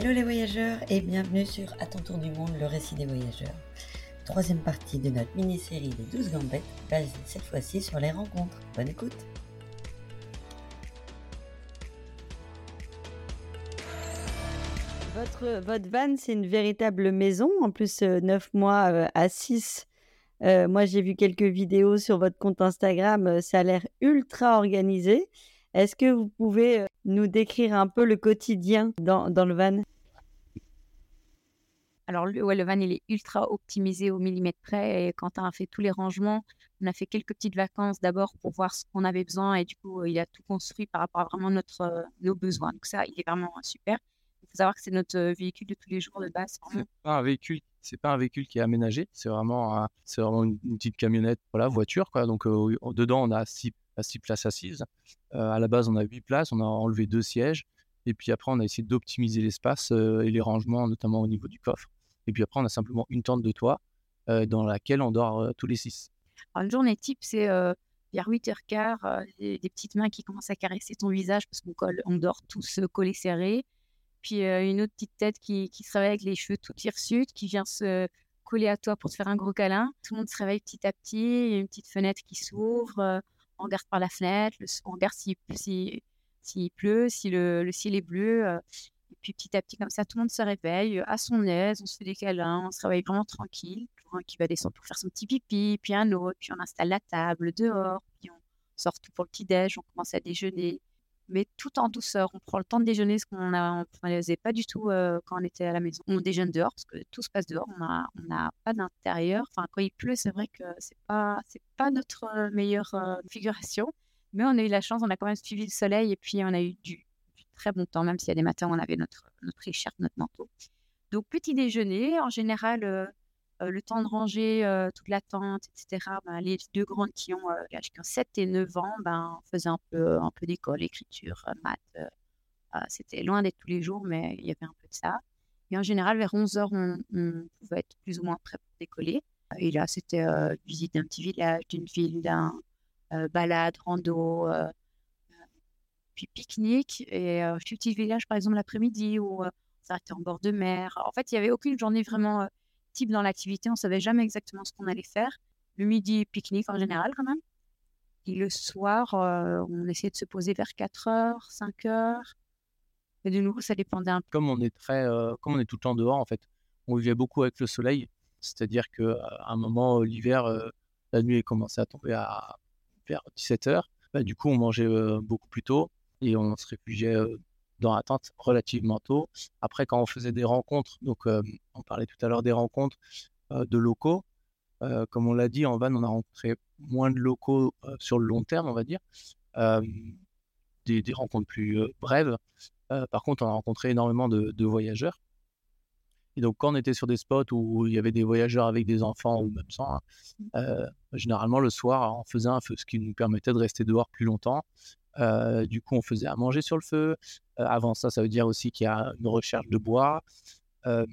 Hello les voyageurs et bienvenue sur À ton tour du monde, le récit des voyageurs. Troisième partie de notre mini-série des 12 gambettes, basée cette fois-ci sur les rencontres. Bonne écoute Votre, votre van, c'est une véritable maison, en plus 9 mois euh, à 6. Euh, moi, j'ai vu quelques vidéos sur votre compte Instagram, euh, ça a l'air ultra organisé. Est-ce que vous pouvez nous décrire un peu le quotidien dans, dans le van? Alors, le, ouais, le van, il est ultra optimisé au millimètre près. Et Quentin a fait tous les rangements. On a fait quelques petites vacances d'abord pour voir ce qu'on avait besoin. Et du coup, il a tout construit par rapport à vraiment notre, nos besoins. Donc, ça, il est vraiment super. Il faut savoir que c'est notre véhicule de tous les jours de base. C'est pas un véhicule, c'est pas un véhicule qui est aménagé. C'est vraiment, c'est vraiment une, petite camionnette, voilà, voiture, quoi. Donc, dedans, on a six, six places assises. à la base, on a huit places. On a enlevé deux sièges. Et puis après, on a essayé d'optimiser l'espace et les rangements, notamment au niveau du coffre. Et puis après, on a simplement une tente de toit dans laquelle on dort tous les six. Alors, une journée type, c'est vers 8h15, des, des, petites mains qui commencent à caresser ton visage parce qu'on on dort tous collés serrés. Puis une autre petite tête qui, qui, se réveille avec les cheveux tout hirsutes, qui vient se coller à toi pour te faire un gros câlin. Tout le monde se réveille petit à petit. Une petite fenêtre qui s'ouvre. On regarde par la fenêtre. on regarde s'il si, pleut, si le, ciel est bleu. Et puis petit à petit, comme ça, tout le monde se réveille à son aise, on se fait des on se réveille vraiment tranquille. un qui va descendre pour faire son petit pipi, puis un autre, puis on installe la table dehors, puis on sort tout pour le petit-déj, on commence à déjeuner, mais tout en douceur. On prend le temps de déjeuner, ce qu'on ne faisait pas du tout quand on était à la maison. On déjeune dehors, parce que tout se passe dehors, on n'a on pas d'intérieur. Enfin, quand il pleut, c'est vrai que ce n'est pas, pas notre meilleure configuration, mais on a eu la chance, on a quand même suivi le soleil, et puis on a eu du très bon temps, même s'il y a des matins où on avait notre, notre écharpe, notre manteau. Donc, petit déjeuner, en général, euh, euh, le temps de ranger euh, toute la tente, etc. Ben, les deux grandes qui ont, 7 et 9 ans, ben, on faisait un peu, un peu d'école, écriture, maths. C'était loin d'être tous les jours, mais il y avait un peu de ça. Et en général, vers 11 heures, on, pouvait être plus ou moins prêt pour décoller. Et là, c'était visite d'un petit village, d'une ville, d'un balade, rando, puis pique-nique et euh, petit village par exemple l'après-midi où euh, on s'arrêtait en bord de mer. En fait, il n'y avait aucune journée vraiment euh, dans l'activité. On savait jamais exactement ce qu'on allait faire. Le midi, pique-nique en général quand même. Et le soir, on essayait de se poser vers 4 heures, 5 heures. Et de nouveau, ça dépendait un peu. Comme on est très, comme on est tout le temps dehors, en fait, on vivait beaucoup avec le soleil. C'est-à-dire qu'à un moment, l'hiver, la nuit commençait à tomber à vers 17 heures. Bah, du coup, on mangeait beaucoup plus tôt et on se réfugiait dans la tente relativement tôt. Après, quand on faisait des rencontres, donc on parlait tout à l'heure des rencontres de locaux, comme on l'a dit, en van, on a rencontré moins de locaux sur le long terme, on va dire, des, des, rencontres plus brèves. par contre, on a rencontré énormément de, de, voyageurs. Et donc, quand on était sur des spots où il y avait des voyageurs avec des enfants ou même sans, hein, généralement le soir, on faisait un feu, ce qui nous permettait de rester dehors plus longtemps euh, du coup, on faisait à manger sur le feu. Euh, avant ça, ça veut dire aussi qu'il y a une recherche de bois. Euh,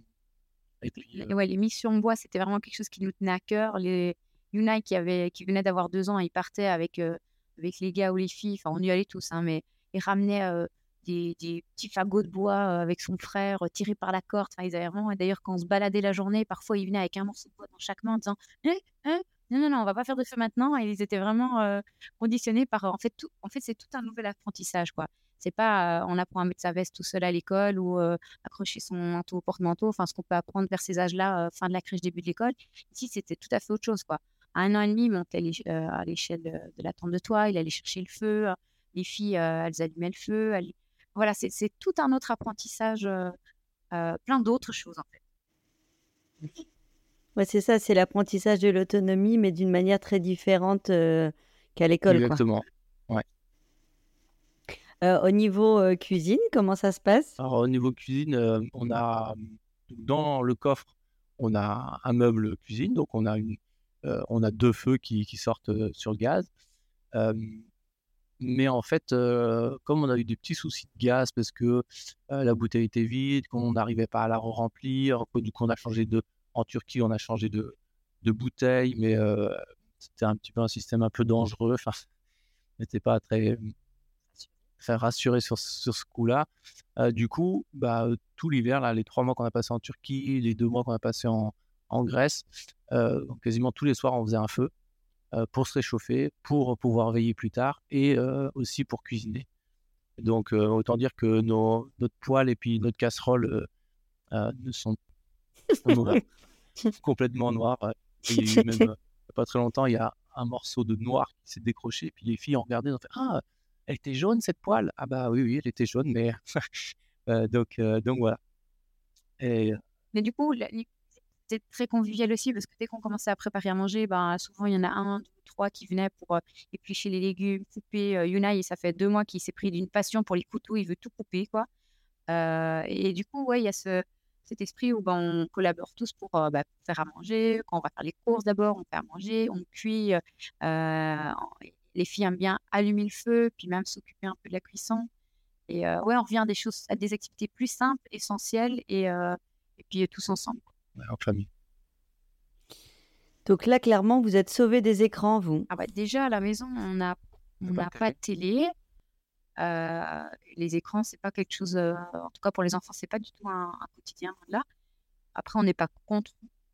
et ouais, les missions bois, c'était vraiment quelque chose qui nous tenait à cœur. Les Unai qui, avait, qui venait d'avoir deux ans, ils partaient avec, avec les gars ou les filles. Enfin, on y allait tous, hein, mais ils ramenaient des, des, petits fagots de bois avec son frère tirés par la corde. Enfin, ils avaient vraiment. D'ailleurs, quand on se baladait la journée, parfois ils venaient avec un morceau de bois dans chaque main en disant eh, eh, non, non, non, on va pas faire de feu maintenant. Et ils étaient vraiment conditionnés par. En fait, tout, en fait, c'est tout un nouvel apprentissage, quoi. C'est pas on apprend à mettre sa veste tout seul à l'école ou accrocher son manteau au porte-manteau. Enfin, ce qu'on peut apprendre vers ces âges-là, fin de la crèche, début de l'école. Ici, c'était tout à fait autre chose, quoi. À un an et demi, il montait à l'échelle de, la tente de toit. Il allait chercher le feu. Les filles, elles allumaient le feu. Voilà, c'est tout un autre apprentissage, plein d'autres choses, en fait. Ouais, c'est ça, c'est l'apprentissage de l'autonomie, mais d'une manière très différente euh, qu'à l'école. Exactement. Ouais. Euh, au niveau euh, cuisine, comment ça se passe? Alors, au niveau cuisine, on a dans le coffre, on a un meuble cuisine, donc on a, une, on a deux feux qui, qui sortent sur gaz. mais en fait, comme on a eu des petits soucis de gaz parce que la bouteille était vide, qu'on n'arrivait pas à la remplir, du coup on a changé de, en Turquie, on a changé de, de bouteille, mais c'était un petit peu un système un peu dangereux. Enfin, n'était pas très. très rassuré sur, sur ce coup-là. du coup, bah, tout l'hiver, là, les trois mois qu'on a passé en Turquie, les deux mois qu'on a passé en, en Grèce, quasiment tous les soirs, on faisait un feu pour se réchauffer, pour pouvoir veiller plus tard et aussi pour cuisiner. Donc, autant dire que nos, notre poêle et puis notre casserole ne sont complètement noirs. Il y a même pas très longtemps, il y a un morceau de noir qui s'est décroché, puis les filles ont regardé, ont fait Ah, elle était jaune cette poêle Ah, bah oui, oui, elle était jaune, mais. donc, donc voilà. Et... Mais du coup, c'était très convivial aussi parce que dès qu'on commençait à préparer à manger, ben, souvent il y en a un, deux, trois qui venaient pour éplucher les légumes, couper. Euh, Yuna, ça fait deux mois qu'il s'est pris d'une passion pour les couteaux, il veut tout couper, quoi. et du coup, ouais, il y a ce, cet esprit où ben, on collabore tous pour bah, faire à manger. Quand on va faire les courses d'abord, on fait à manger, on cuit. les filles aiment bien allumer le feu, puis même s'occuper un peu de la cuisson. Et ouais, on revient à des choses, à des activités plus simples, essentielles, et, et puis tous ensemble en famille. Donc là, clairement, vous êtes sauvé des écrans, vous. Ah bah, déjà, à la maison, on n'a pas de télé. Euh, les écrans, c'est pas quelque chose, euh, en tout cas pour les enfants, c'est pas du tout un, quotidien là. Après, on n'est pas contre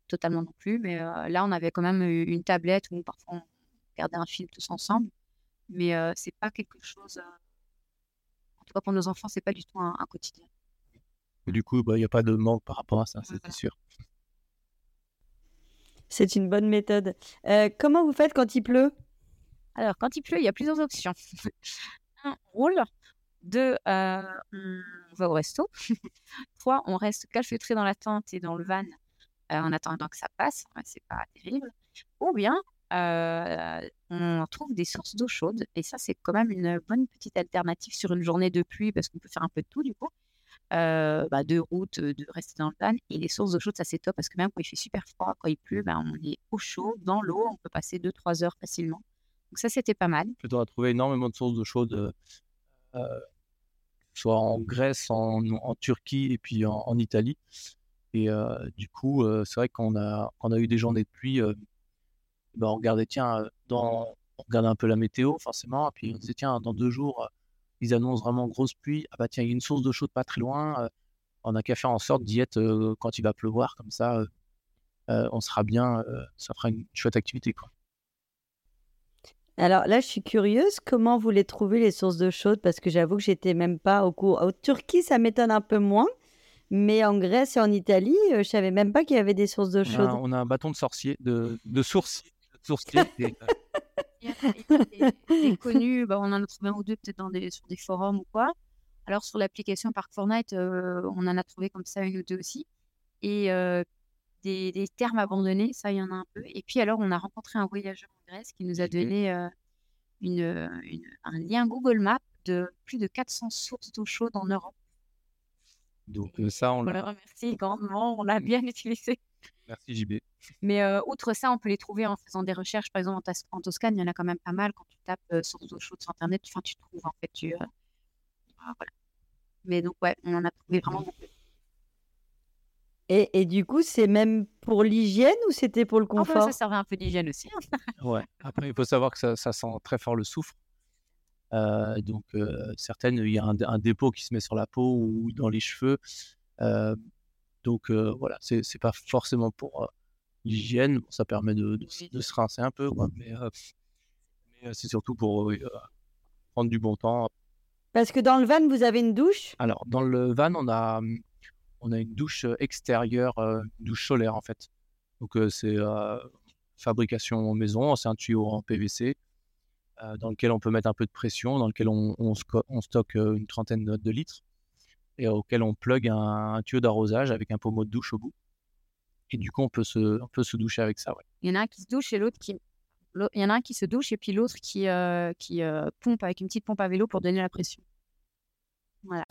totalement non plus, mais euh, là, on avait quand même une tablette où parfois on regardait un film tous ensemble, mais c'est pas quelque chose, en tout cas pour nos enfants, c'est pas du tout un, quotidien. du coup, bah, il n'y a pas de manque par rapport à ça, c'est sûr. C'est une bonne méthode. Euh, comment vous faites quand il pleut? Alors, quand il pleut, il y a plusieurs options. On roule. Deux, euh, on va au resto. Trois, on reste calfeutré dans la tente et dans le van euh, en attendant que ça passe. c'est pas terrible. Ou bien, on trouve des sources d'eau chaude. Et ça, c'est quand même une bonne petite alternative sur une journée de pluie parce qu'on peut faire un peu de tout du coup. Euh, bah, de route, de rester dans le van. Et les sources d'eau chaude, ça c'est top parce que même quand il fait super froid, quand il pleut, bah, on est au chaud, dans l'eau, on peut passer 2-3 heures facilement. Donc ça, c'était pas mal. On a trouvé énormément de sources d'eau chaude, euh, soit en Grèce, en, Turquie et puis en, Italie. Et euh, du coup, c'est vrai qu'on a, on a eu des journées de pluie. Bah, on regardait, tiens, dans, on regardait un peu la météo, forcément. Et puis on disait, tiens, dans deux jours, ils annoncent vraiment grosse pluie. Ah bah tiens, il y a une source d'eau chaude pas très loin. Euh, on n'a qu'à faire en sorte d'y être euh, quand il va pleuvoir, comme ça, euh, on sera bien, ça fera une chouette activité. Quoi. Alors là, je suis curieuse, comment vous les trouvez les sources d'eau chaude? Parce que j'avoue que j'étais même pas au cours. En Turquie, ça m'étonne un peu moins. Mais en Grèce et en Italie, je savais même pas qu'il y avait des sources d'eau chaude. On a, un bâton de sorcier, de, de sourcier. sourcier est connu, bah, on en a trouvé un ou deux peut-être des, sur des forums ou quoi. Alors sur l'application Park Fortnite, euh, on en a trouvé comme ça une ou deux aussi. Et euh, des, termes abandonnés, ça il y en a un peu. Et puis alors on a rencontré un voyageur en Grèce qui nous a donné euh, une, un lien Google Maps de plus de 400 sources d'eau chaude en Europe. Donc ça, on, on le remercie grandement, on l'a bien utilisé. Merci JB. Mais euh, outre ça, on peut les trouver en faisant des recherches. Par exemple, en, Toscane, il y en a quand même pas mal. Quand tu tapes euh, source d'eau chaude sur Internet, enfin, tu trouves en fait. Tu, euh, ah, voilà. Mais donc, ouais, on en a trouvé vraiment beaucoup. Et, et, du coup, c'est même pour l'hygiène ou c'était pour le confort Ça servait un peu d'hygiène aussi. Ouais. Après, il faut savoir que ça, ça sent très fort le soufre. donc, certaines, il y a un, un, dépôt qui se met sur la peau ou dans les cheveux. Donc voilà, c'est pas forcément pour l'hygiène, ça permet de, de, se rincer un peu, mais, c'est surtout pour prendre du bon temps. Parce que dans le van, vous avez une douche? Alors, dans le van, on a, mmh, on a une douche extérieure, une douche solaire en fait. Donc c'est fabrication maison, c'est un tuyau en PVC dans lequel on peut mettre un peu de pression, dans lequel on, stocke une trentaine de litres et auquel on plug un, tuyau d'arrosage avec un pommeau de douche au bout. Et du coup, on peut se, on peut se doucher avec ça. Il y en a un qui se douche et l'autre qui. Il y en a un qui se douche et puis l'autre qui, qui pompe avec une petite pompe à vélo pour donner la pression. Voilà.